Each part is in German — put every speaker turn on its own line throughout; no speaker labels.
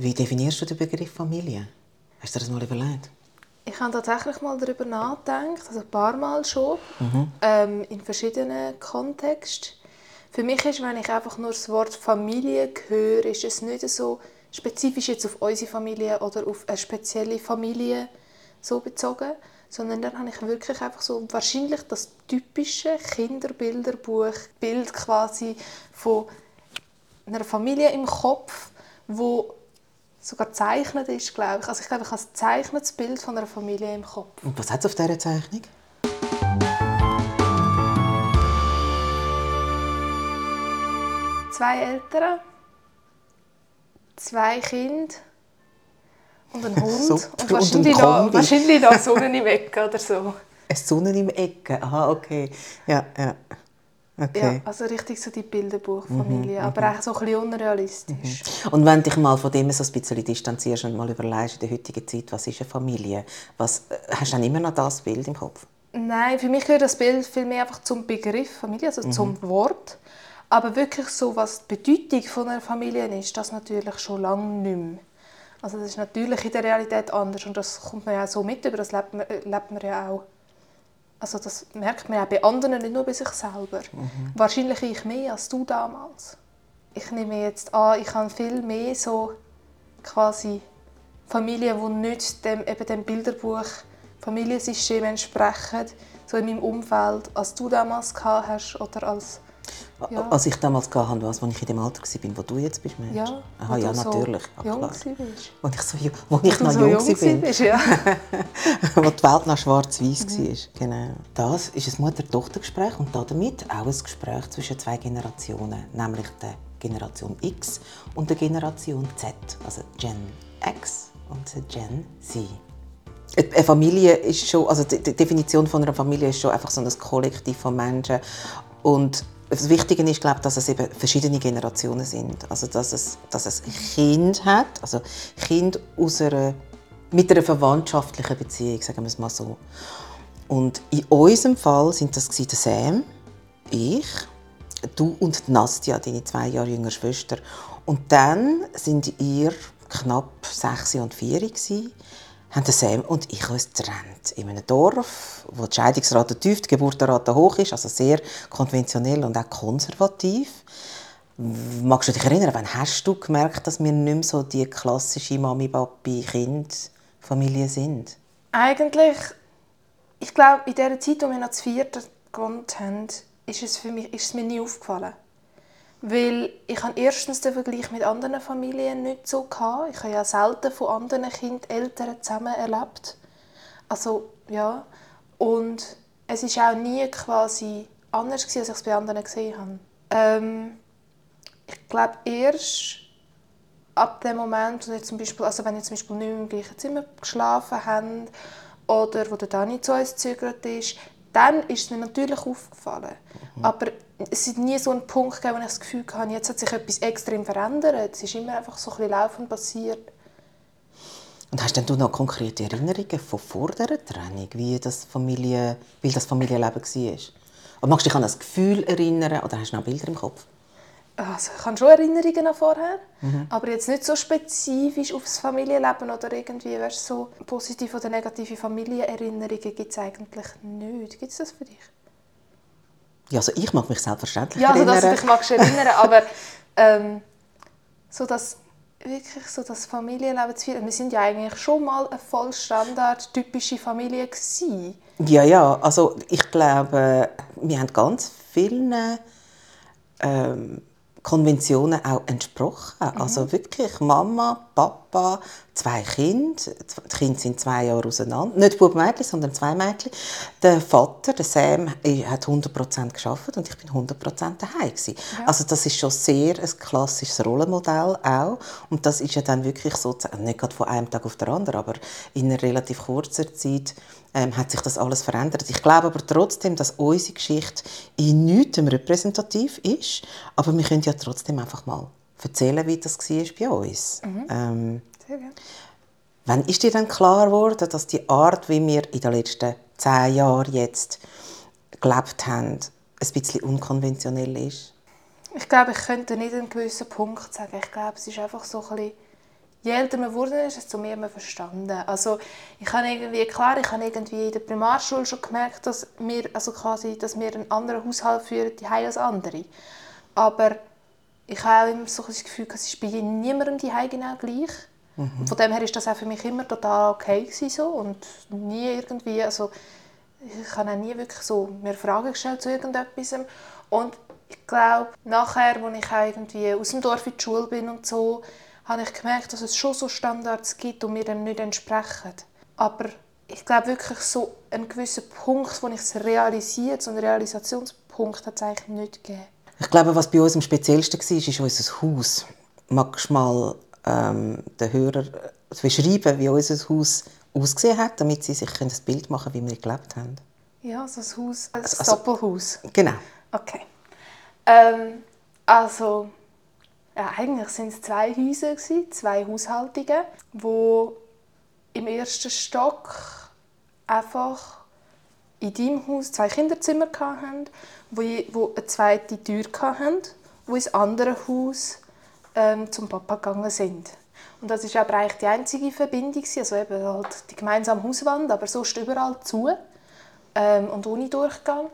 Wie definierst du den Begriff Familie? Hast du dir das mal überlegt?
Ich habe tatsächlich mal darüber nachgedacht, also ein paar Mal schon, mhm. ähm, in verschiedenen Kontexten. Für mich ist, wenn ich einfach nur das Wort Familie höre, ist es nicht so spezifisch jetzt auf unsere Familie oder auf eine spezielle Familie so bezogen, sondern dann habe ich wirklich einfach so wahrscheinlich das typische Kinderbilderbuch Bild quasi von einer Familie im Kopf, wo sogar gezeichnet ist, glaube ich. Also ich glaube, ich habe ein gezeichnetes Bild von einer Familie im Kopf.
Und was hat es auf dieser Zeichnung?
Zwei Eltern, zwei Kinder und ein Hund.
So,
und wahrscheinlich, und noch, wahrscheinlich noch Sonne im Ecke oder so.
Eine Sonne im Ecke? Aha, okay. Ja, ja.
Okay. Ja, also richtig so die Bilderbuchfamilie, mhm, aber mhm. auch so ein bisschen unrealistisch.
Mhm. Und wenn du dich mal von dem so ein bisschen distanzierst und mal überlegst, in der heutigen Zeit, was ist eine Familie, was, äh, hast du dann immer noch das Bild im Kopf?
Nein, für mich gehört das Bild viel mehr einfach zum Begriff Familie, also mhm. zum Wort. Aber wirklich so, was die Bedeutung von einer Familie ist, das natürlich schon lange nicht mehr. Also das ist natürlich in der Realität anders und das kommt man ja auch so mit, über das lebt man, äh, lebt man ja auch also das merkt man auch bei anderen, nicht nur bei sich selber. Mhm. Wahrscheinlich ich mehr als du damals. Ich nehme jetzt an, ich habe viel mehr so quasi Familien, die nicht dem, eben dem Bilderbuch Familiensystem entsprechen, so in meinem Umfeld, als du damals gehabt hast oder als
ja. Als ich damals hatte, als ich in dem Alter war, wo du jetzt bist, Mensch.
Ja,
Aha, ja natürlich.
So ja, jung
warst. Wo ich, so, wo ich noch so jung, jung war. Ja. die Welt noch schwarz-weiß mhm. war. Genau. Das ist ein Mutter-Tochter-Gespräch und damit auch ein Gespräch zwischen zwei Generationen, nämlich der Generation X und der Generation Z, also Gen X und Gen Z. Eine Familie ist schon, also die Definition von einer Familie ist schon einfach so ein Kollektiv von Menschen und das Wichtige ist, glaube ich, dass es eben verschiedene Generationen sind. Also, dass es, dass es Kind hat, also Kind aus einer, mit einer verwandtschaftlichen Beziehung, sagen wir es mal so. Und in unserem Fall sind das Sam, ich, du und Nastja, deine zwei Jahre jüngere Schwester. Und dann sind ihr knapp sechs und vier gewesen haben Sam und ich uns getrennt. In einem Dorf, wo die Scheidungsrate tief, die Geburtenrate hoch ist, also sehr konventionell und auch konservativ. Magst du dich erinnern, wann hast du gemerkt, dass wir nicht mehr so die klassische Mami, Papi, Kind, Familie sind?
Eigentlich, ich glaube, in der Zeit, wo wir noch zu vierten gewohnt haben, ist es, für mich, ist es mir nie aufgefallen. Weil ich habe erstens den Vergleich mit anderen Familien nicht so gehabt. Ich habe ja selten von anderen Kind Eltern zusammen erlebt. Also ja und es ist auch nie quasi anders gewesen, als ich es bei anderen gesehen habe. Ähm, ich glaube erst ab dem Moment, wo zum Beispiel, also wenn ihr zum Beispiel nicht im gleichen Zimmer geschlafen haben oder wo der Dani zu uns gezögert ist, dann ist es mir natürlich aufgefallen. Mhm. Aber es ist nie so ein Punkt gegeben, wo ich das Gefühl hatte, jetzt hat sich etwas extrem verändert. Es ist immer einfach so ein bisschen laufend passiert.
Und hast denn du noch konkrete Erinnerungen von vor der Trennung, wie das, Familie, wie das Familienleben war? Und magst du dich an das Gefühl erinnern oder hast du noch Bilder im Kopf?
Also, ich habe schon Erinnerungen an vorher, mhm. aber jetzt nicht so spezifisch auf das Familienleben oder irgendwie, weißt, so positive oder negative Familienerinnerungen gibt es eigentlich nicht. Gibt es das für dich?
Ja, also ich mag mich selbstverständlich
ja, also,
erinnern.
Ja, also dich magst erinnern, aber ähm, so das wirklich so das Familienleben zu führen. Wir sind ja eigentlich schon mal eine voll Standard typische Familie gewesen.
Ja, ja, also ich glaube, wir haben ganz vielen ähm, Konventionen auch entsprochen. Mhm. Also wirklich Mama, Papa, zwei Kinder. Die Kinder sind zwei Jahre auseinander. Nicht Bub Mädchen, sondern zwei Mädchen. Der Vater, der Sam, hat 100% geschafft und ich bin 100% daheim ja. Also das ist schon sehr ein klassisches Rollenmodell auch. Und das ist ja dann wirklich so, nicht gerade von einem Tag auf den anderen, aber in einer relativ kurzer Zeit ähm, hat sich das alles verändert. Ich glaube aber trotzdem, dass unsere Geschichte in nichts repräsentativ ist, aber wir können ja trotzdem einfach mal erzählen, wie das war bei uns. Mhm. Ähm, Sehr gerne. Wann ist dir dann klar geworden, dass die Art, wie wir in den letzten zehn Jahren jetzt gelebt haben, ein bisschen unkonventionell ist?
Ich glaube, ich könnte nicht einen gewissen Punkt sagen. Ich glaube, es ist einfach so ein bisschen je älter man wurde, desto mehr man verstanden. Also ich habe irgendwie, klar, ich habe irgendwie in der Primarschule schon gemerkt, dass wir, also quasi, dass wir einen anderen Haushalt führen die als andere. Aber ich habe auch immer so das Gefühl, es ist bei niemandem die genau gleich. Mhm. Von dem her ist das auch für mich immer total okay gewesen, so und nie irgendwie, also ich habe auch nie wirklich so mir Fragen gestellt zu irgendetwas und ich glaube, nachher, als ich auch irgendwie aus dem Dorf in die Schule bin und so, habe ich gemerkt, dass es schon so Standards gibt, die mir dem nicht entsprechen. Aber ich glaube wirklich so einen gewissen Punkt, wo ich es realisiert, so einen Realisationspunkt hat es eigentlich nicht gegeben.
Ich glaube, was bei uns am speziellsten war, ist unser Haus. Magst du mal ähm, den Hörer beschreiben, wie unser Haus ausgesehen hat, damit sie sich ein Bild machen können, wie wir gelebt haben?
Ja, so ein Haus, ein also, Doppelhaus.
Genau.
Okay. Ähm, also ja, eigentlich sind es zwei Häuser, zwei Haushaltungen, wo im ersten Stock einfach in deinem Haus zwei Kinderzimmer hatten, wo, wo eine zweite Tür hatten, wo ins andere Haus ähm, zum Papa gegangen sind. Und das ist aber eigentlich die einzige Verbindung, also eben halt die gemeinsame Hauswand, aber sonst überall zu ähm, und ohne Durchgang.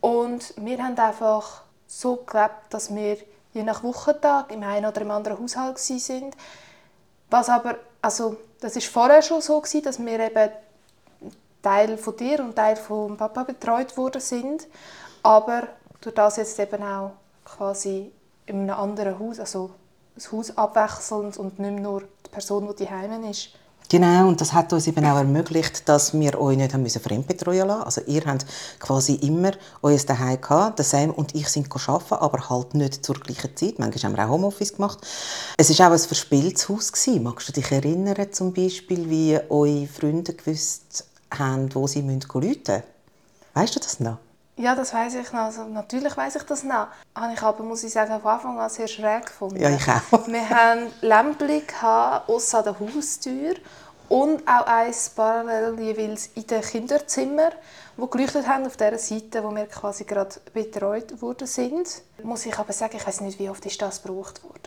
Und wir haben einfach so gelebt, dass wir je nach Wochentag im einen oder im anderen Haushalt sind. Was aber, also das ist vorher schon so gewesen, dass wir eben Teil von dir und Teil von Papa betreut worden sind, aber durch das jetzt eben auch quasi in einem anderen Haus, also das Haus abwechselnd und nicht nur die Person, die daheim ist,
Genau, und das hat uns eben auch ermöglicht, dass wir euch nicht haben müssen fremdbetreuen lassen. Also ihr habt quasi immer euer daheim gehabt. Der Sam und ich sind arbeiten, aber halt nicht zur gleichen Zeit. Manchmal haben wir auch Homeoffice gemacht. Es war auch ein verspieltes Haus. Magst du dich erinnern, zum Beispiel, wie eure Freunde gewusst haben, wo sie rufen müssen? Weißt du das noch?
Ja, das weiß ich noch. Also, natürlich weiß ich das noch. Habe ich aber, muss ich sagen, von Anfang an sehr schräg gefunden.
Ja, ich auch.
Wir hatten Lämpchen außer an der Haustür und auch eins parallel jeweils in den Kinderzimmern, die geleuchtet haben auf der Seite, wo wir quasi gerade betreut worden sind. Muss ich aber sagen, ich weiß nicht, wie oft ist das gebraucht wurde.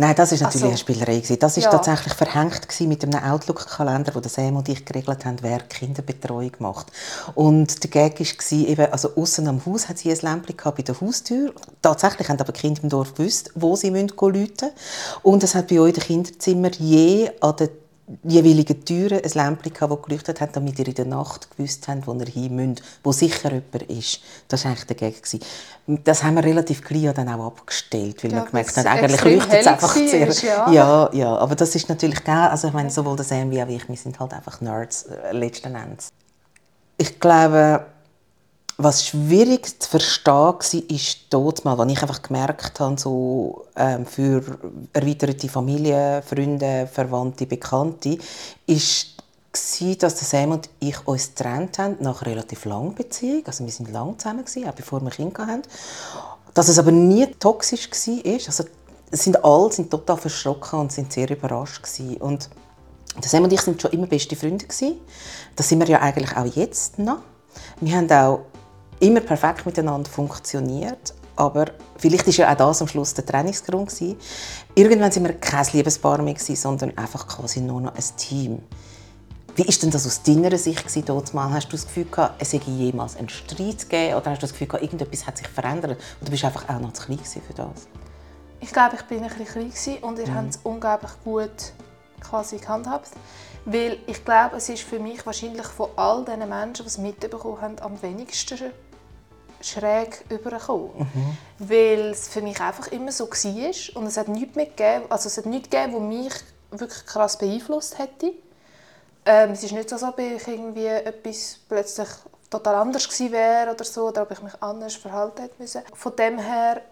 Nein, das ist natürlich also, eine Spielerei. Das war ja. tatsächlich verhängt mit einem Outlook-Kalender, wo Sam und ich geregelt haben, wer Kinderbetreuung macht. Und der Gag war, eben, also außen am Haus hat sie ein Lämpchen bei der Haustür. Tatsächlich haben aber die Kinder im Dorf gewusst, wo sie läuten müssen. Und es hat bei euch in Kinderzimmer je an der jeweiligen Türen ein Lämpchen das geleuchtet hat, damit ihr in der Nacht gewusst habt, wo ihr hin müsst, wo sicher jemand ist. Das war eigentlich der Gag. Das haben wir relativ gleich dann auch abgestellt, weil ja, wir gemerkt haben, eigentlich leuchtet es einfach sehr. ja. ja, ja, aber das ist natürlich geil. Also ich meine, sowohl der Sam wie auch ich, wir sind halt einfach Nerds, äh, letzten Endes. Ich glaube, was schwierig zu verstehen war, ist dort mal, als ich einfach gemerkt habe, so, ähm, für erweiterte Familie, Freunde, Verwandte, Bekannte, ist war, dass Sam und ich uns getrennt haben nach relativ langen Beziehung. Also wir waren lange zusammen, auch bevor wir Kinder hatten. Dass es aber nie toxisch war. Also, sind alle sind total verschrocken und sind sehr überrascht. Gewesen. Und Sam und ich waren schon immer beste Freunde. Gewesen. Das sind wir ja eigentlich auch jetzt noch. Wir haben auch immer perfekt miteinander funktioniert. Aber vielleicht war ja auch das am Schluss der Trainingsgrund. Irgendwann waren wir kein Liebespaar mehr, sondern einfach quasi nur noch ein Team. Wie ist denn das aus deiner Sicht dort mal? Hast du das Gefühl gehabt, es hätte jemals einen Streit gegeben oder hast du das Gefühl gehabt, irgendetwas hat sich verändert du bist einfach auch noch zu klein für das?
Ich glaube, ich bin ein bisschen klein und ihr mhm. habt es unglaublich gut quasi gehandhabt. Weil ich glaube, es ist für mich wahrscheinlich von all diesen Menschen, die es mitbekommen haben, am wenigsten schräg übergekommen. Mhm. Weil es für mich einfach immer so war und es hat nichts mehr gegeben, also es hat nichts gegeben, was mich wirklich krass beeinflusst hätte. Ähm, es ist nicht so, als ob ich irgendwie etwas plötzlich total anders gewesen wäre oder so, oder ob ich mich anders verhalten hätte müssen. Von dem her,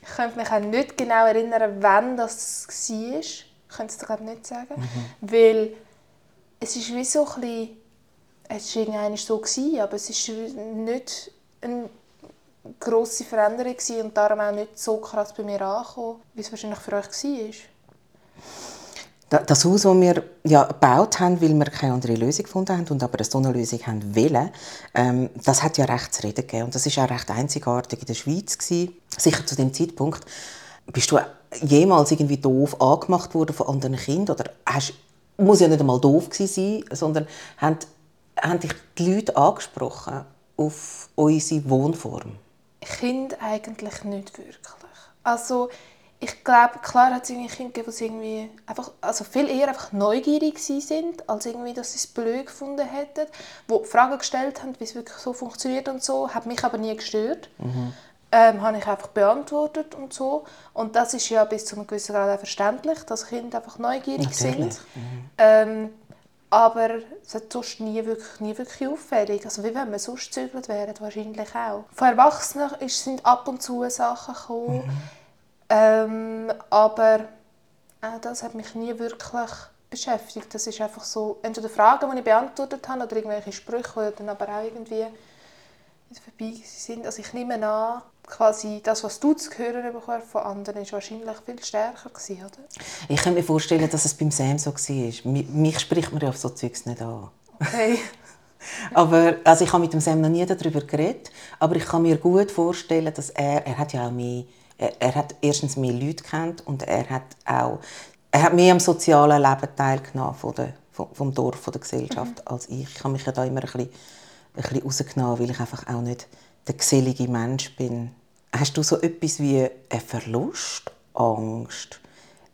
ich könnte mich auch nicht genau erinnern, wann das war. Ich könnte es glaube nicht sagen. Mhm. Weil es ist wie so ein bisschen, es war so, gewesen, aber es ist nicht eine grosse Veränderung und darum auch nicht so krass bei mir angekommen, wie es wahrscheinlich für euch war.
Das Haus, das wir ja, gebaut haben, weil wir keine andere Lösung gefunden haben und aber so eine Lösung haben wollen, ähm, das hat ja recht zu reden gegeben. Und das war auch recht einzigartig in der Schweiz. Gewesen. Sicher zu dem Zeitpunkt bist du jemals irgendwie doof angemacht worden von anderen Kindern? Oder hast, muss ja nicht einmal doof sein, sondern haben, haben dich die Leute angesprochen auf unsere Wohnform?
Kind eigentlich nicht wirklich. Also ich glaube, klar hat es irgendwie Kinder gegeben, die irgendwie einfach, also viel eher einfach neugierig sind, als irgendwie, dass sie es blöd gefunden hätten, die Fragen gestellt haben, wie es wirklich so funktioniert und so, hat mich aber nie gestört. Mhm. Ähm, habe ich einfach beantwortet und so. Und das ist ja bis zu einem gewissen Grad auch verständlich, dass Kinder einfach neugierig Natürlich. sind. Mhm. Ähm, aber es hat sonst nie wirklich, nie wirklich auffällig. Also wie wenn wir sonst gezügelt wären, wahrscheinlich auch. Von Erwachsenen sind ab und zu Sachen gekommen. Mhm. Ähm, aber auch das hat mich nie wirklich beschäftigt. Das ist einfach so, entweder Fragen, die ich beantwortet habe, oder irgendwelche Sprüche, die dann aber auch irgendwie vorbei sind. Also ich nehme an, quasi das, was du zu hören bekommst von anderen, ist wahrscheinlich viel stärker gewesen, oder?
Ich kann mir vorstellen, dass es beim Sam so war. Mich spricht man ja auf so Zeugs nicht an.
Okay.
aber also ich habe mit dem Sam noch nie darüber geredet, aber ich kann mir gut vorstellen, dass er, er hat ja auch mehr, er, er hat erstens mehr Leute kennt und er hat auch, er hat mehr am sozialen Leben teilgenommen von der, vom Dorf, von der Gesellschaft mhm. als ich. Ich habe mich ja da immer ein bisschen, bisschen rausgenommen, weil ich einfach auch nicht der gesellige Mensch bin. Hast du so etwas wie eine Verlustangst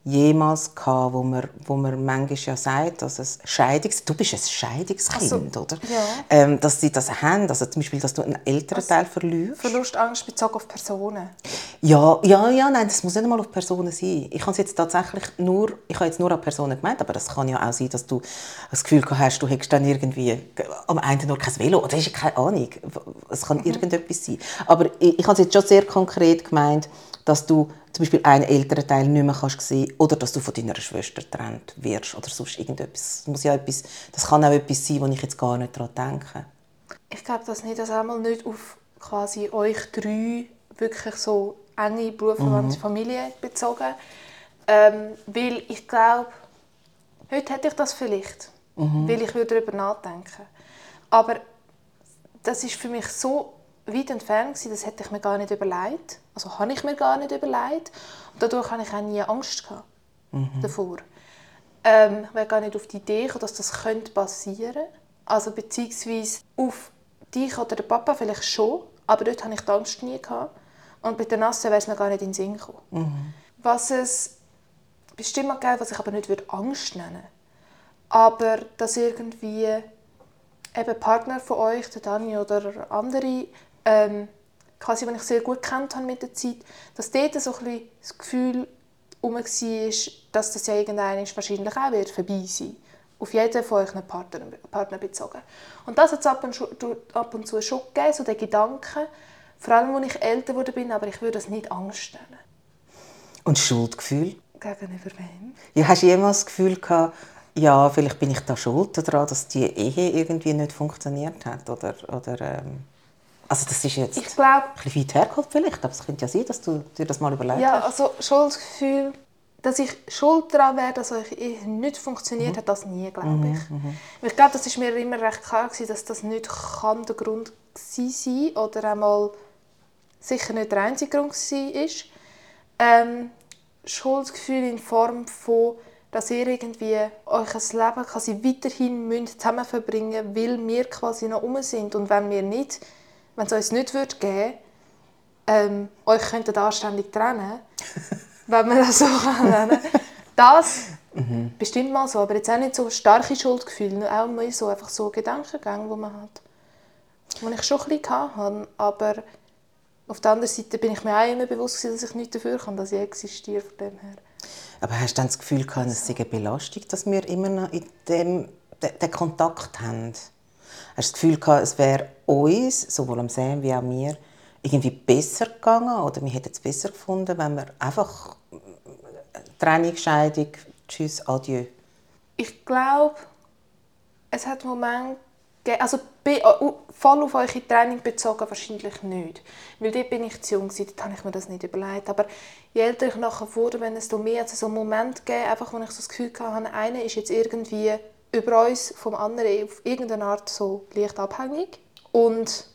jemals gehabt, wo man, wo man manchmal ja sagt, dass es Scheidungs... Du bist ein Scheidungskind, also, oder?
Ja.
Ähm, dass sie das haben, also zum Beispiel, dass du einen älteren also, Teil verlierst.
Verlustangst bezogen auf Personen?
Ja, ja, ja, nein, das muss nicht einmal auf Personen sein. Ich habe jetzt tatsächlich nur, ich habe jetzt nur an Personen gemeint, aber das kann ja auch sein, dass du das Gefühl hast, du hättest dann irgendwie am Ende nur kein Velo, oder ist keine Ahnung, es kann mhm. irgendetwas sein. Aber ich, ich habe es jetzt schon sehr konkret gemeint, dass du zum Beispiel einen älteren Teil nicht mehr kannst sehen oder dass du von deiner Schwester getrennt wirst oder sonst irgendetwas. Das, muss ja etwas, das kann auch etwas sein, wo ich jetzt gar nicht daran denke.
Ich glaube das nicht, dass einmal nicht auf quasi euch drei wirklich so enge berufsverwandte mhm. Familie bezogen. Ähm, weil ich glaube, heute hätte ich das vielleicht, mhm. weil ich würde darüber nachdenken. Aber das ist für mich so weit entfernt gewesen, das hätte ich mir gar nicht überlegt. Also habe ich mir gar nicht überlegt. Und dadurch hatte ich auch nie Angst gehabt mhm. davor. Ähm, ich wäre gar nicht auf die Idee gekommen, dass das könnte passieren könnte. Also beziehungsweise auf dich oder den Papa vielleicht schon, aber dort hatte ich die Angst nie. Gehabt. Und bei den Nassen wäre es mir gar nicht in den Sinn gekommen. Mhm. Was es bestimmt gegeben, was ich aber nicht würde Angst nennen würde. Aber dass irgendwie eben Partner von euch, der Dani oder andere, ähm, quasi, die ich sehr gut kennt habe mit der Zeit, dass dort so ein bisschen das Gefühl herum war, dass das ja irgendwann wahrscheinlich auch wird vorbei sein auf jeden von euren Partner, Partner bezogen. Und das hat es ab und, ab und zu schon gegeben, so der Gedanke, vor allem, als ich älter wurde bin, aber ich würde das nicht Angst nennen.
Und Schuldgefühl?
Gegenüber wem?
Ja, hast du jemals das Gefühl gehabt, ja, vielleicht bin ich da schuld daran, dass die Ehe irgendwie nicht funktioniert hat? Oder, oder ähm also das ist jetzt
ich glaub,
ein bisschen weit hergeholt vielleicht, aber es könnte ja sein, dass du dir das mal überlegt
ja, hast. Ja, also Schuldgefühl, dass ich schuld daran wäre, dass es nicht funktioniert mhm. hat, das nie, glaube mhm, ich. Mhm. Ich glaube, das ist mir immer recht klar gewesen, dass das nicht kann der Grund sein oder einmal sicher nicht der einzige Grund war. Ähm, Schuldgefühl in Form von dass ihr irgendwie euch ein Leben quasi weiterhin zusammen verbringen müsst, weil wir quasi noch um sind. Und wenn wir nicht wenn es uns nicht würde geben ähm, euch könnten anständig trennen, wenn man das so nennen Das mhm. bestimmt mal so, aber jetzt auch nicht so starke Schuldgefühle, auch mehr so, einfach so Gedankengänge, die man hat. Die ich schon ein bisschen hatte, aber auf der anderen Seite bin ich mir auch immer bewusst, dass ich nicht dafür kann, dass ich existiere von dem her.
Aber hast du dann das Gefühl, gehabt, es sei eine Belastung, dass wir immer noch in dem, den, den Kontakt haben? Hast du das Gefühl gehabt, es wäre uns, sowohl am Sam wie auch mir, irgendwie besser gegangen oder wir hätten es besser gefunden, wenn wir einfach Trennung, Scheidung, Tschüss, Adieu?
Ich glaube, es hat Momente gegeben, also äh, voll auf eure Training bezogen wahrscheinlich nicht, weil dort bin ich zu jung, dort habe ich mir das nicht überlegt, aber je älter ich nachher wurde, wenn es mehr als so einen Moment gegeben, einfach, wo ich so das Gefühl hatte, einer ist jetzt irgendwie über uns vom anderen auf irgendeine Art so leicht abhängig. Und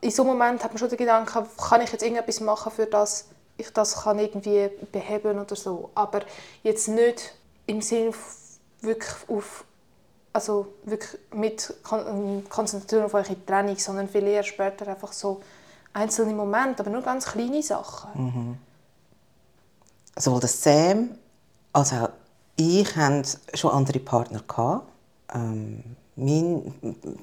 in so einem Moment hat man schon den Gedanken, kann ich jetzt irgendetwas machen, für das ich das kann irgendwie beheben oder so. Aber jetzt nicht im Sinne wirklich auf also wirklich mit ähm, Konzentration auf eure Training, sondern viel eher später einfach so einzelne Momente, aber nur ganz kleine Sachen. Mhm.
Sowohl der Sam als auch ich haben schon andere Partner. Ähm, mein,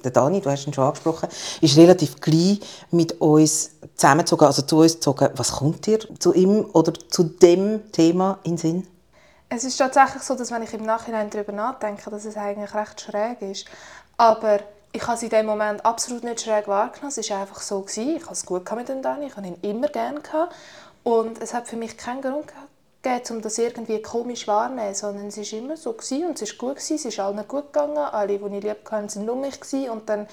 der Dani, du hast ihn schon angesprochen, ist relativ gleich mit uns zusammengezogen, also zu uns gezogen. Was kommt dir zu ihm oder zu dem Thema in den Sinn?
Es ist tatsächlich so, dass wenn ich im Nachhinein darüber nachdenke, dass es eigentlich recht schräg ist. Aber ich habe es in dem Moment absolut nicht schräg wahrgenommen. Es war einfach so. Gewesen. Ich hatte es gut mit dem Dani, ich habe ihn immer gerne. Gehabt. Und es hat für mich keinen Grund gegeben, um das irgendwie komisch wahrzunehmen, sondern es war immer so gewesen und es war gut. Gewesen. Es ist allen gut gegangen, alle, die ich lieb hatte, waren um mich. Gewesen. Und dann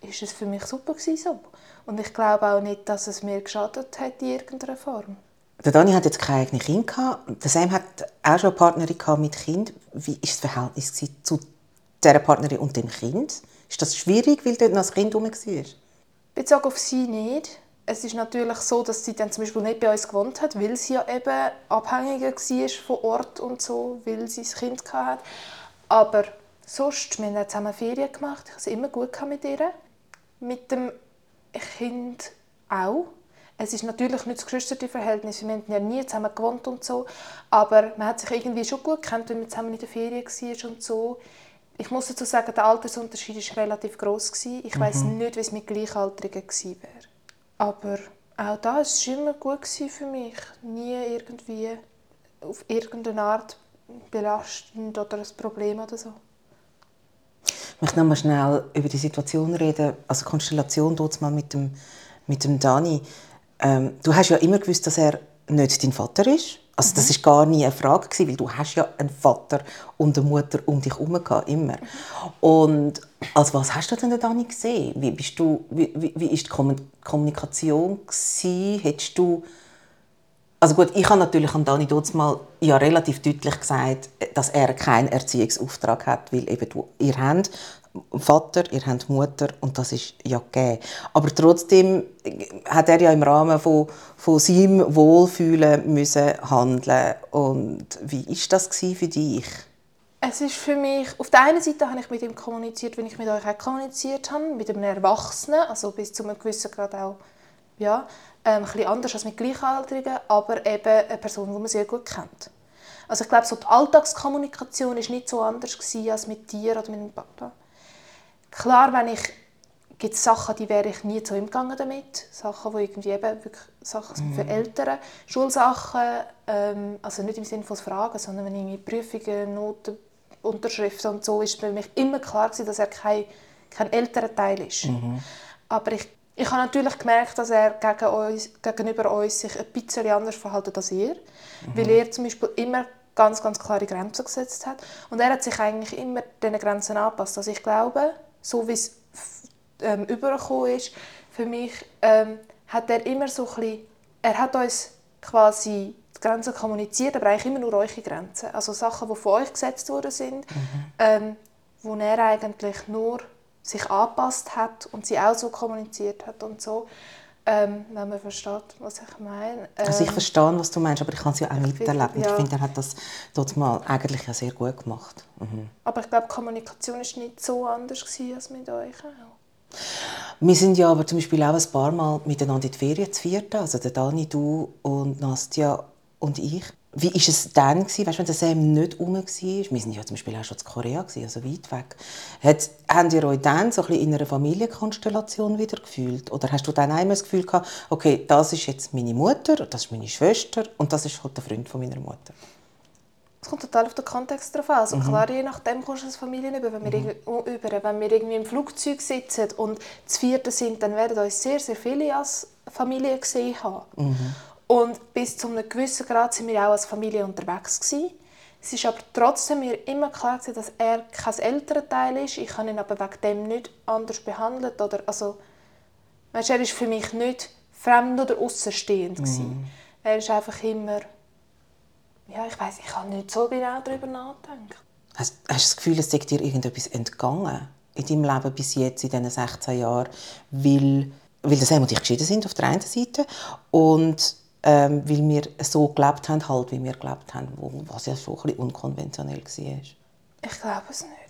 war es für mich super. Gewesen, so. Und ich glaube auch nicht, dass es mir geschadet hat in irgendeiner Form.
Der Dani hat jetzt keine eigenen Kinder gehabt. Der Sam hat auch schon eine Partnerin mit Kind. Wie war das Verhältnis zu dieser Partnerin und dem Kind? Ist das schwierig, weil dort noch ein Kind herum war?
Bezogen auf sie nicht. Es ist natürlich so, dass sie dann zum Beispiel nicht bei uns gewohnt hat, weil sie ja eben abhängiger war von Ort und so, weil sie ein Kind hatte. Aber sonst, wir haben zusammen Ferien gemacht. Ich hatte es immer gut mit ihr. Mit dem Kind auch es ist natürlich nicht das geschwisterte Verhältnis, wir haben ja nie zusammen gewohnt und so, aber man hat sich irgendwie schon gut gekannt, wenn man zusammen in der Ferien war und so. Ich muss dazu sagen, der Altersunterschied war relativ groß Ich mhm. weiß nicht, wie es mit Gleichaltrigen gewesen wäre. Aber auch da war es immer gut für mich. Nie irgendwie auf irgendeine Art belastend oder ein Problem oder so.
Ich möchte noch mal schnell über die Situation reden, also Konstellation dort mal mit dem, mit dem Dani. Ähm, du hast ja immer gewusst, dass er nicht dein Vater ist. Also das ist gar nie eine Frage gewesen, weil du hast ja einen Vater und eine Mutter um dich herum gehabt, immer. Und als was hast du denn Dani gesehen? Wie bist du, wie, wie, wie ist die Kommunikation gewesen? Hättest du also gut, ich habe natürlich an Dani mal ja relativ deutlich gesagt, dass er keinen Erziehungsauftrag hat, weil eben du, ihr habt Vater, ihr habt Mutter und das ist ja gegeben. Aber trotzdem hat er ja im Rahmen von, von seinem Wohlfühlen müssen handeln und wie ist das für dich?
Es ist für mich, auf der einen Seite habe ich mit ihm kommuniziert, wenn ich mit euch auch kommuniziert habe, mit einem Erwachsenen, also bis zu einem gewissen Grad auch, ja, ähm, ein bisschen anders als mit Gleichaltrigen, aber eben eine Person, die man sehr gut kennt. Also ich glaube, so die Alltagskommunikation war nicht so anders als mit dir oder mit dem Papa. Klar, wenn ich gibt es Sachen, die wäre ich nie zu ihm gegangen damit. Sachen, die irgendwie eben wirklich Sachen sind für mhm. Eltern. Schulsachen, ähm, also nicht im Sinne von Fragen, sondern wenn irgendwie Prüfungen, Noten, Unterschriften und so, ist für mich immer klar gewesen, dass er kein, kein älterer Teil ist. Mhm. Aber ich, ich habe natürlich gemerkt, dass er gegen uns, gegenüber uns sich ein bisschen anders verhält als ihr. Mhm. Weil er zum Beispiel immer ganz, ganz klare Grenzen gesetzt hat. Und er hat sich eigentlich immer diesen Grenzen angepasst. Also ich glaube, so wie es ähm, übergekommen ist, für mich ähm, hat er immer so ein bisschen, er hat uns quasi die Grenzen kommuniziert, aber eigentlich immer nur eure Grenzen. Also Sachen, die von euch gesetzt worden sind, mhm. ähm, wo er eigentlich nur sich angepasst hat und sie auch so kommuniziert hat und so. Ähm, wenn man versteht, was ich meine.
Ähm, also ich ähm, verstehe, was du meinst, aber ich kann es ja auch miterleben. Ja. Ich finde, er hat das dort mal eigentlich ja sehr gut gemacht.
Mhm. Aber ich glaube, die Kommunikation war nicht so anders als mit euch auch.
Wir sind ja aber zum Beispiel auch ein paar Mal miteinander in die Ferien zu vierten, also der Dani, du und Nastja und ich. Wie war es dann, gewesen, weißt, wenn der Sam nicht rum war? Wir waren ja zum Beispiel auch schon in Korea, also weit weg. Hat, habt ihr euch dann so ein in einer Familienkonstellation wieder gefühlt? Oder hast du dann einmal das Gefühl gehabt, okay, das ist jetzt meine Mutter, das ist meine Schwester und das ist halt der Freund von meiner Mutter?
Es kommt total auf den Kontext drauf an. Also mhm. klar, je nachdem kommst du als Familie über. Wenn, wir mhm. über. wenn wir irgendwie im Flugzeug sitzen und zu vierten sind, dann werden uns sehr, sehr viele als Familie gesehen haben. Mhm. Und bis zu einem gewissen Grad sind wir auch als Familie unterwegs gewesen. Es ist aber trotzdem mir immer klar gewesen, dass er kein älterer Teil ist. Ich habe ihn aber wegen dem nicht anders behandelt oder also, weißt, er ist für mich nicht fremd oder außerstehend mhm. Er ist einfach immer, ja, ich weiß, ich kann nicht so genau darüber nachdenken.
Hast, hast du das Gefühl, es ist dir irgendetwas entgangen in deinem Leben bis jetzt in diesen 16 Jahren, weil, weil das und ich geschieden sind auf der einen Seite und ähm, weil wir so gelebt haben, halt, wie wir gelebt haben, was ja schon ein bisschen unkonventionell war?
Ich glaube es nicht.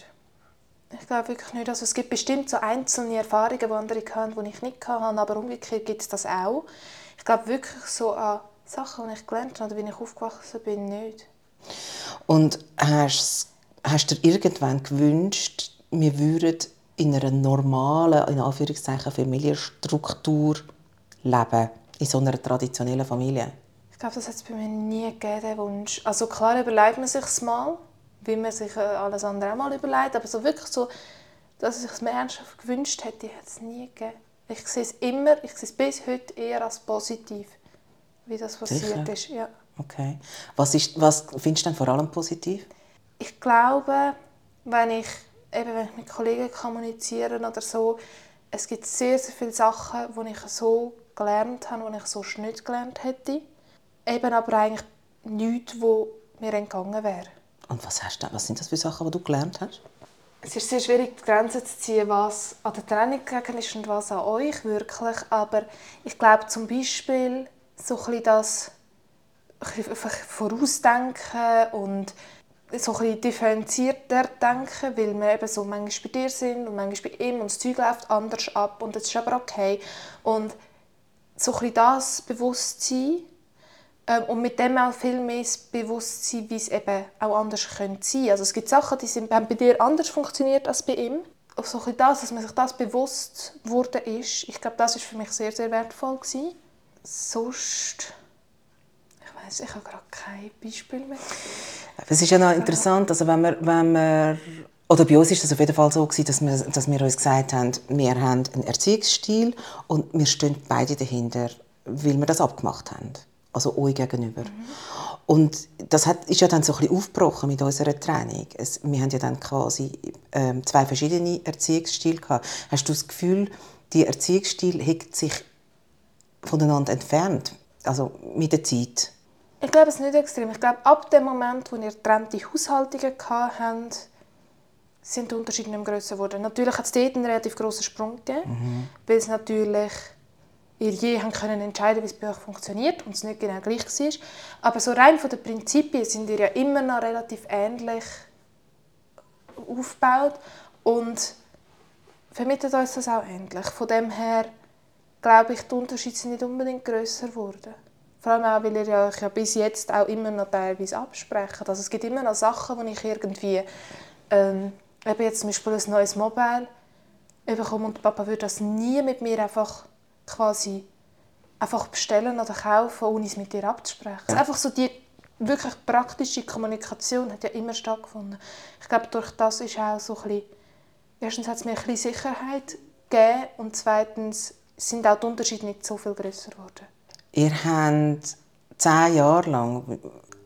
Ich glaube wirklich nicht. Also es gibt bestimmt so einzelne Erfahrungen, die andere haben, die ich nicht hatte, aber umgekehrt gibt es das auch. Ich glaube wirklich so an Sachen, die ich gelernt habe oder wie ich aufgewachsen bin, nicht.
Und hast, hast du dir irgendwann gewünscht, wir würden in einer normalen, in Anführungszeichen, Familienstruktur leben? In so einer traditionellen Familie?
Ich glaube, das hat es bei mir nie gegeben, den Wunsch. Also klar überlegt man sich mal, wie man sich äh, alles andere auch mal überlegt, aber so wirklich so, dass ich es mir ernsthaft gewünscht hätte, hat es nie gegeben. Ich sehe es immer, ich sehe es bis heute eher als positiv, wie das passiert Sicher? ist. Ja.
Okay. Was, ist, was findest du denn vor allem positiv?
Ich glaube, wenn ich, eben, wenn ich mit Kollegen kommuniziere oder so, es gibt sehr, sehr viele Sachen, die ich so gelernt habe, die ich sonst nicht gelernt hätte. Eben aber eigentlich nichts, wo mir entgangen wäre.
Und was, hast du, was sind das für Sachen, die du gelernt hast?
Es ist sehr schwierig, die Grenzen zu ziehen, was an der Training gelegen ist und was an euch wirklich. Aber ich glaube zum Beispiel so ein das Vorausdenken und so ein differenzierter denken, weil wir eben so manchmal bei dir sind und manchmal bei ihm und das Zeug läuft anders ab und das ist aber okay. Und so ein das Bewusstsein ähm, und mit dem auch viel mehr das Bewusstsein, wie es eben auch anders könnte sein. Also es gibt Sachen, die sind, haben bei dir anders funktioniert als bei ihm. Und so ein das, dass man sich das bewusst wurde ist, ich glaube, das ist für mich sehr, sehr wertvoll gewesen. Sonst weiß, ich habe gerade kein Beispiel mehr.
Es ist ja noch interessant, also wenn wir, wenn wir oder bei uns ist es auf jeden Fall so gewesen, dass wir, dass wir uns gesagt haben, wir haben einen Erziehungsstil und wir stehen beide dahinter, weil wir das abgemacht haben. Also euch gegenüber. Mhm. Und das hat, ist ja dann so ein bisschen aufgebrochen mit unserer Training. Es, wir haben ja dann quasi ähm, zwei verschiedene Erziehungsstile gehabt. Hast du das Gefühl, die Erziehungsstil hat sich voneinander entfernt? Also mit der Zeit?
Ich glaube, es ist nicht extrem. Ich glaube, ab dem Moment, wo wir getrennte Haushaltungen hatten, sind die Unterschiede nicht mehr grösser geworden. Natürlich hat es dort einen relativ grossen Sprung gegeben, mhm. weil es natürlich ihr je haben können entscheiden, wie es bei euch funktioniert und es nicht genau gleich war. Aber so rein von den Prinzipien sind ihr ja immer noch relativ ähnlich aufgebaut und vermittelt uns das auch ähnlich. Von dem her glaube ich, die Unterschiede sind nicht unbedingt grösser geworden. Vor allem auch, weil ihr ja, euch ja bis jetzt auch immer noch teilweise absprechen. Also es gibt immer noch Sachen, die ich irgendwie, ähm, eben jetzt zum Beispiel ein neues Mobile bekomme und Papa würde das nie mit mir einfach quasi einfach bestellen oder kaufen, ohne es mit dir abzusprechen. Also einfach so die wirklich praktische Kommunikation hat ja immer stattgefunden. Ich glaube, durch das ist auch so ein bisschen, erstens hat es mir ein bisschen Sicherheit gegeben und zweitens sind auch die Unterschiede nicht so viel größer geworden.
Ihr habt zehn Jahre lang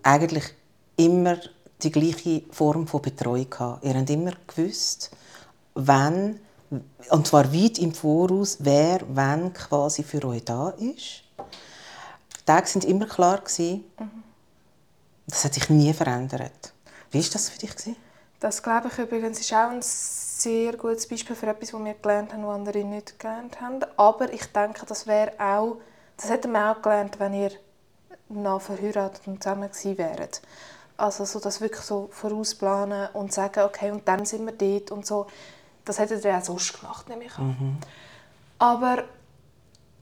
eigentlich immer die gleiche Form von Betreuung gehabt. Ihr habt immer gewusst, wann, und zwar weit im Voraus, wer wann quasi für euch da ist. Die Tage waren immer klar. Mhm. Das hat sich nie verändert. Wie war das für dich?
Das glaube ich übrigens ist auch ein sehr gutes Beispiel für etwas, was wir gelernt haben, was andere nicht gelernt haben. Aber ich denke, das wäre auch das hätten wir auch gelernt, wenn ihr noch verheiratet und zusammen gewesen wäret. Also so das wirklich so vorausplanen und sagen, okay, und dann sind wir dort und so. Das hättet ihr auch sonst gemacht, nehme ich an. Mhm. Aber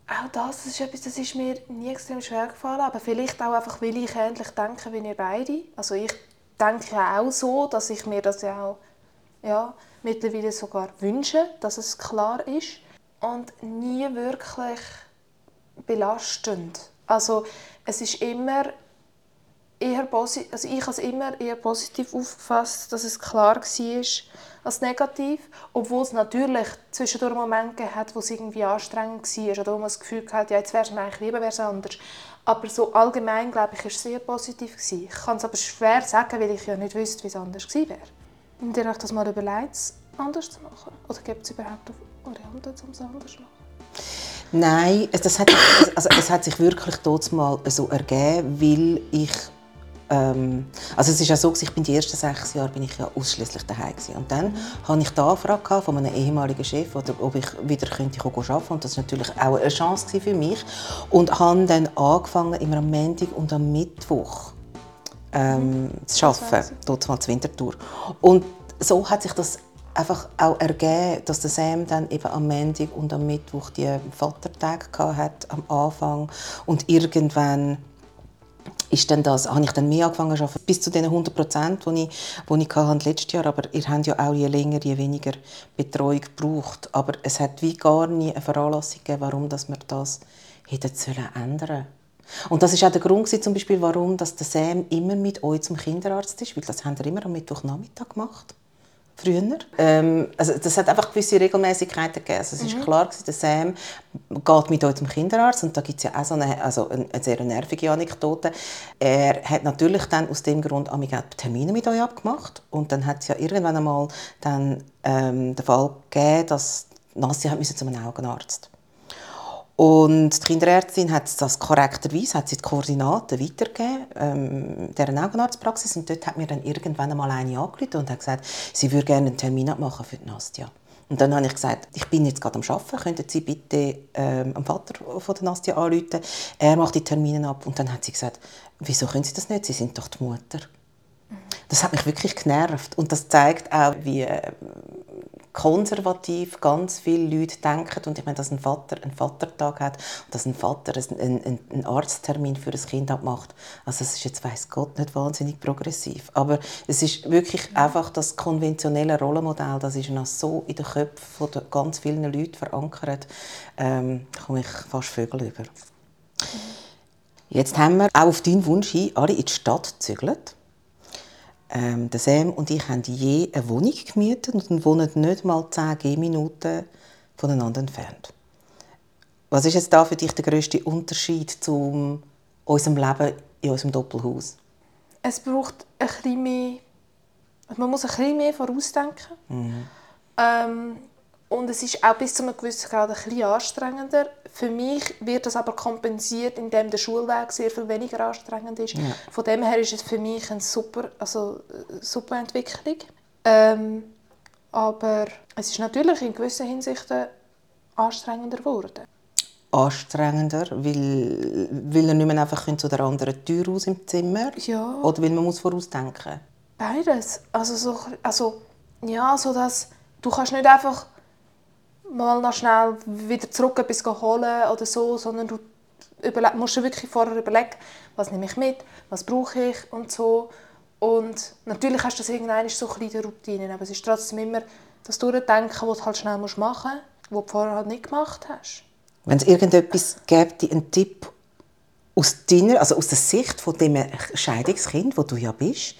auch das, das ist etwas, das ist mir nie extrem schwer gefallen, aber vielleicht auch einfach, weil ich ähnlich denke wie ihr beide. Also ich denke ja auch so, dass ich mir das ja auch ja, mittlerweile sogar wünsche, dass es klar ist und nie wirklich belastend. Also es ist immer eher positiv, also ich habe es immer eher positiv aufgefasst, dass es klar war als negativ, obwohl es natürlich zwischendurch Momente hat, wo es irgendwie anstrengend war oder wo man das Gefühl hatte, ja, jetzt wäre es mir eigentlich lieber wäre es anders. Aber so allgemein, glaube ich, war es sehr positiv. Gewesen. Ich kann es aber schwer sagen, weil ich ja nicht wüsste, wie es anders gewesen wäre. Und ihr euch das mal überlegt, es anders zu machen? Oder gibt es überhaupt Varianten, um es anders zu machen?
Nein, das hat, also es hat sich wirklich dort mal so ergeben, weil ich ähm, also es ist ja so, ich bin die ersten sechs Jahre bin ich ja ausschließlich daheim gewesen. und dann mhm. habe ich die Anfrage von einem ehemaligen Chef, oder ob ich wieder könnte arbeiten und das war natürlich auch eine Chance für mich und habe dann angefangen immer am Montag und am Mittwoch ähm, mhm. zu arbeiten, dort mal zur Wintertour und so hat sich das einfach auch ergeben, dass der Sam dann eben am Montag und am Mittwoch die Vatertage hat am Anfang und irgendwann ist dann das, habe ich dann mehr angefangen zu arbeiten, bis zu den 100 Prozent, die ich, die ich hatte letztes Jahr. Aber ihr habt ja auch je länger, je weniger Betreuung gebraucht. Aber es hat wie gar nie eine Veranlassung gegeben, warum dass wir das hätten ändern sollen. Und das ist auch der Grund, zum Beispiel, warum dass der Sam immer mit euch zum Kinderarzt ist, weil das haben wir immer am Mittwochnachmittag gemacht früher. Ähm, also das hat einfach gewisse Regelmäßigkeiten gegeben. Also es mhm. klar gewesen, der Sam geht mit euch zum Kinderarzt und da gibt es ja auch so eine, also eine, sehr nervige Anekdote. Er hat natürlich dann aus dem Grund auch Termine mit euch abgemacht und dann hat es ja irgendwann einmal dann ähm, den Fall gegeben, dass Nassi hat zu einem Augenarzt und die Kinderärztin hat das korrekterweise hat sie die Koordinaten weitergegeben, ähm, deren Augenarztpraxis. Und dort hat mir dann irgendwann einmal eine angerufen und hat gesagt, sie würde gerne einen Termin abmachen für die Nastja. Und dann habe ich gesagt, ich bin jetzt gerade am Arbeiten, könnten Sie bitte ähm, am Vater von der Nastja anrufen? Er macht die Termine ab. Und dann hat sie gesagt, wieso können Sie das nicht? Sie sind doch die Mutter. Das hat mich wirklich genervt. Und das zeigt auch, wie äh, konservativ ganz viele Leute denken. Und ich meine, dass ein Vater einen Vatertag hat und dass ein Vater einen, einen, Arzttermin für ein Kind abmacht. Also es ist jetzt, weiß Gott, nicht wahnsinnig progressiv. Aber es ist wirklich einfach das konventionelle Rollenmodell, das ist noch so in den Köpfen von ganz vielen Leuten verankert, ähm, komme ich fast Vögel über. Jetzt haben wir auch auf deinen Wunsch hin alle in die Stadt gezügelt. Ähm, der Sam und ich haben je eine Wohnung gemietet und wohnen nicht mal 10 Gehminuten voneinander entfernt. Was ist jetzt da für dich der größte Unterschied zu unserem Leben in unserem Doppelhaus?
Es braucht ein bisschen mehr, man muss ein bisschen mehr vorausdenken. Mhm. Ähm, und es ist auch bis zu einem gewissen Grad ein bisschen anstrengender. Für mich wird das aber kompensiert, indem der Schulweg sehr viel weniger anstrengend ist. Ja. Von dem her ist es für mich eine super, also, super Entwicklung. Ähm, aber es ist natürlich in gewissen Hinsichten anstrengender geworden.
Anstrengender, weil, weil er nicht mehr einfach zu der anderen Tür aus im Zimmer
ja.
Oder weil man muss vorausdenken
Beides. Also, so, also ja, so dass du kannst nicht einfach mal noch schnell wieder zurück etwas holen oder so, sondern du musst dir wirklich vorher überlegen, was nehme ich mit, was brauche ich und so. Und natürlich hast du das irgendwann so ein in der Routine, aber es ist trotzdem immer das Durchdenken, das du halt schnell machen musst, was du vorher halt nicht gemacht hast.
Wenn es irgendetwas gibt, einen Tipp aus deiner, also aus der Sicht von dem Scheidungskind, wo du ja bist,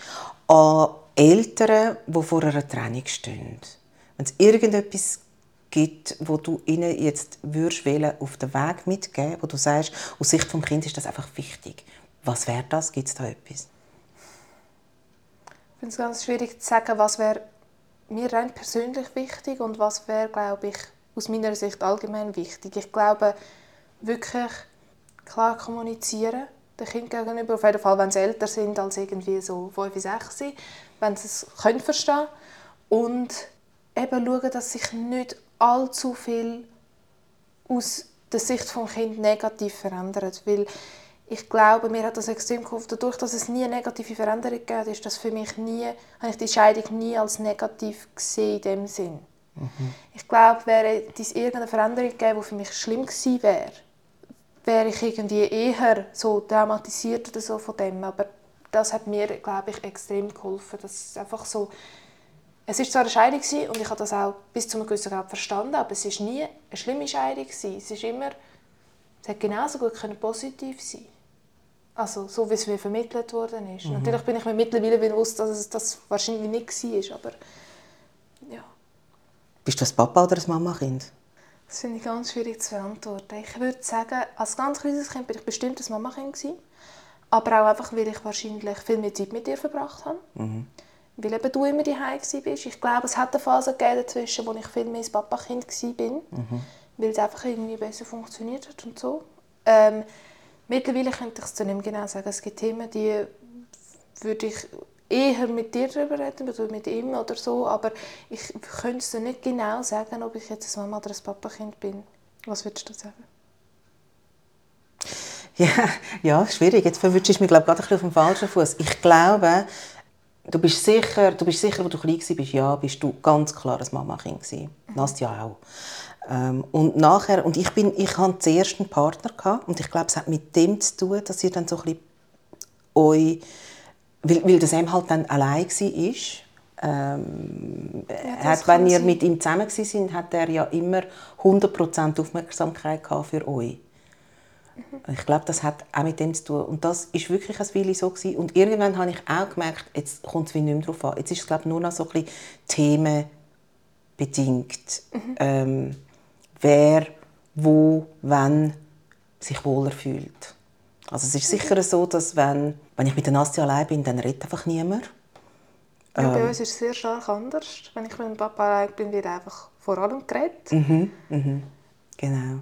an Eltern, die vor einer Trennung stehen. Wenn es irgendetwas gibt, wo du ihnen jetzt würdest wählen, auf den Weg mitgeben, wo du sagst, aus Sicht des Kindes ist das einfach wichtig. Was wäre das? Gibt es da etwas?
Ich finde es ganz schwierig zu sagen, was wäre mir rein persönlich wichtig und was wäre, glaube ich, aus meiner Sicht allgemein wichtig. Ich glaube, wirklich klar kommunizieren, den Kind gegenüber, auf jeden Fall, wenn sie älter sind als irgendwie so 5, 6, wenn sie es können verstehen und eben schauen, dass sich nicht allzu viel aus der Sicht des Kindes negativ verändert. Weil ich glaube, mir hat das extrem geholfen. Dadurch, dass es nie eine negative Veränderung gab, ist das für mich nie, habe ich die Scheidung nie als negativ gesehen in dem Sinn. Mhm. Ich glaube, wäre es irgendeine Veränderung gegeben, die für mich schlimm gewesen wäre, wäre ich irgendwie eher so traumatisiert oder so von dem. Aber das hat mir, glaube ich, extrem geholfen, dass es einfach so es war zwar eine Scheidung und ich habe das auch bis zu einem gewissen Grad verstanden, aber es war nie eine schlimme Scheidung. Es, ist immer, es hätte genauso gut positiv sein Also so, wie es mir vermittelt worden ist. Mhm. Natürlich bin ich mir mittlerweile bewusst, dass es das wahrscheinlich nicht war, aber ja.
Bist du ein Papa oder ein Mama-Kind?
Das finde ich ganz schwierig zu beantworten. Ich würde sagen, als ganz kleines Kind bin ich bestimmt ein Mama-Kind aber auch einfach, weil ich wahrscheinlich viel mehr Zeit mit dir verbracht habe. Mhm weil eben du immer daheim bist. Ich glaube, es hat eine Phase gegeben dazwischen, wo ich viel mehr das Papakind war, mhm. weil es einfach irgendwie besser funktioniert hat und so. Ähm, mittlerweile könnte ich es zu nicht genau sagen. Es gibt Themen, die würde ich eher mit dir darüber reden oder mit ihm oder so, aber ich könnte dir nicht genau sagen, ob ich jetzt ein Mama oder ein Papakind bin. Was würdest du sagen?
Ja, ja schwierig. Jetzt verwünscht ich mich glaube gerade ein bisschen auf dem falschen Fuß. Ich glaube, du bist sicher, du bist sicher, wo du klein warst, ja, bist du ganz klar ein Mama-Kind gewesen. Mhm. Nastja auch. Ähm, und nachher, und ich bin, ich hatte zuerst einen Partner gehabt, und ich glaube, es hat mit dem zu tun, dass ihr dann so ein bisschen euch, weil, weil das eben halt dann allein war, ähm, ja, hat, wenn ihr sein. mit ihm zusammen sind, hat er ja immer 100% Aufmerksamkeit für euch. Mhm. Ich glaube, das hat auch mit dem zu tun. Und das ist wirklich ein Weile so gewesen. Und irgendwann habe ich auch gemerkt, jetzt kommt es nicht mehr darauf an. Jetzt ist es glaube ich, nur noch so ein bisschen themenbedingt. Mhm. Ähm, wer, wo, wann sich wohler fühlt. Also es ist sicher so, dass wenn, wenn ich mit der Nastja allein bin, dann redet einfach niemand.
Ja, bei ähm. uns ist es sehr stark anders. Wenn ich mit dem Papa allein bin, wird einfach vor allem geredet.
Mhm, mhm, genau.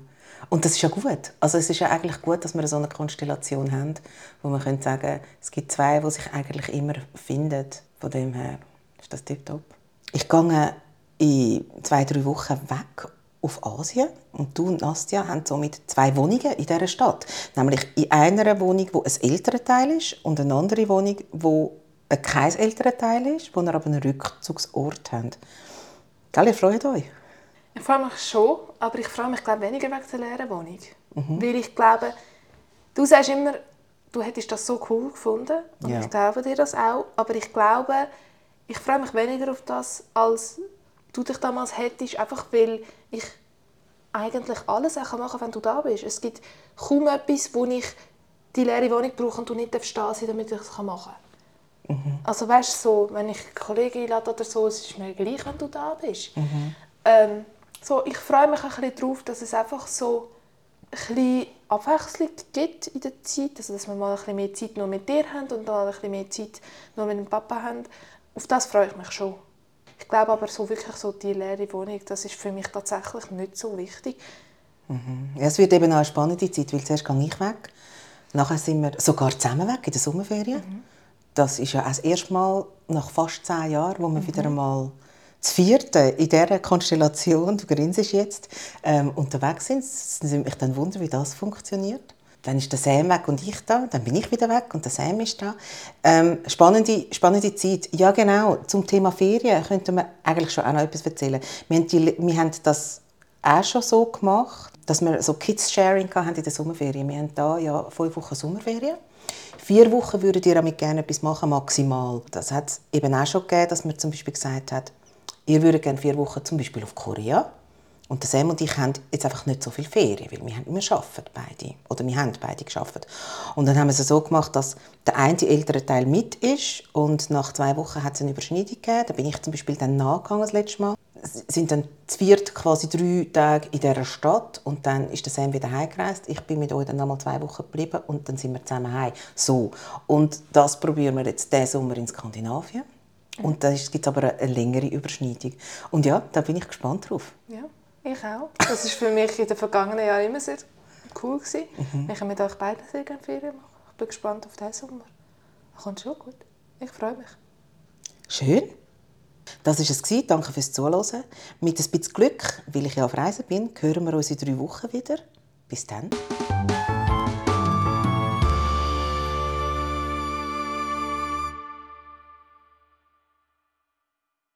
Und das ist ja gut. Also es ist ja eigentlich gut, dass wir so eine Konstellation haben, wo man können sagen, es gibt zwei, die sich eigentlich immer finden. Von dem her ist das tiptop. Ich gehe in zwei, drei Wochen weg auf Asien und du und Nastja haben somit zwei Wohnungen in dieser Stadt. Nämlich in einer Wohnung, wo ein älterer Teil ist und eine andere Wohnung, wo kein älterer Teil ist, wo ihr aber einen Rückzugsort habt. Gell, ihr freut euch?
Ich freue mich schon, aber ich freue mich glaube weniger wegen der leeren Wohnung. Mhm. Weil ich glaube, du sagst immer, du hättest das so cool gefunden und ja. ich glaube dir das auch, aber ich glaube, ich freue mich weniger auf das, als du dich damals hättest, einfach weil ich eigentlich alles machen kann, wenn du da bist. Es gibt kaum etwas, wo ich die leere Wohnung brauche und du nicht stehen sein damit ich es machen kann. Mhm. Also weißt du, so, wenn ich Kollegen einlade oder so, es ist mir gleich, wenn du da bist. Mhm. Ähm, so, ich freue mich ein bisschen darauf, dass es einfach so ein bisschen Abwechslung gibt in der Zeit, also dass wir mal ein bisschen mehr Zeit nur mit dir haben und dann ein bisschen mehr Zeit nur mit dem Papa haben. Auf das freue ich mich schon. Ich glaube aber so wirklich so die leere Wohnung, das ist für mich tatsächlich nicht so wichtig.
Mhm. Ja, es wird eben auch eine spannende Zeit, weil zuerst gehe ich weg, nachher sind wir sogar zusammen weg in der Sommerferien. Mhm. Das ist ja das erste Mal nach fast zehn Jahren, wo wir mhm. wieder einmal das vierte in dieser Konstellation, du grinst jetzt, ähm, unterwegs sind. Nimmt mich dann Wunder, wie das funktioniert. Dann ist der Sam weg und ich da, dann bin ich wieder weg und der Sam ist da. Ähm, spannende, spannende Zeit. Ja genau, zum Thema Ferien könnte man eigentlich schon auch noch etwas erzählen. Wir haben, die, wir haben das auch schon so gemacht, dass wir so Kids-Sharing in der Sommerferien. Wir haben da ja fünf Wochen Sommerferien. Vier Wochen würden ihr damit gerne etwas machen, maximal. Das hat es eben auch schon gegeben, dass man zum Beispiel gesagt hat, ihr würdet gerne vier Wochen zum Beispiel auf Korea. Und Sam und ich haben jetzt einfach nicht so viel Ferien, weil wir, haben, wir arbeiten beide. Oder wir haben beide gearbeitet. Und dann haben wir es so gemacht, dass der eine ältere Teil mit ist und nach zwei Wochen hat es eine Überschneidung gegeben. Da bin ich zum Beispiel dann nachgegangen das letzte Mal. Es sind dann viert quasi drei Tage in dieser Stadt und dann ist der Sam wieder heimgereist. Ich bin mit euch dann nochmal zwei Wochen geblieben und dann sind wir zusammen heim. So. Und das probieren wir jetzt diesen Sommer in Skandinavien. Und da gibt es aber eine längere Überschneidung. Und ja, da bin ich gespannt drauf.
Ja, ich auch. Das war für mich in den vergangenen Jahren immer sehr cool. Gewesen. Mhm. Ich kann mit euch beiden sehr gerne Ferien machen. Ich bin gespannt auf diesen Sommer. Das kommt schon gut. Ich freue mich.
Schön. Das war es. Danke fürs Zuhören. Mit ein bisschen Glück, weil ich ja auf Reisen bin, hören wir uns in drei Wochen wieder. Bis dann.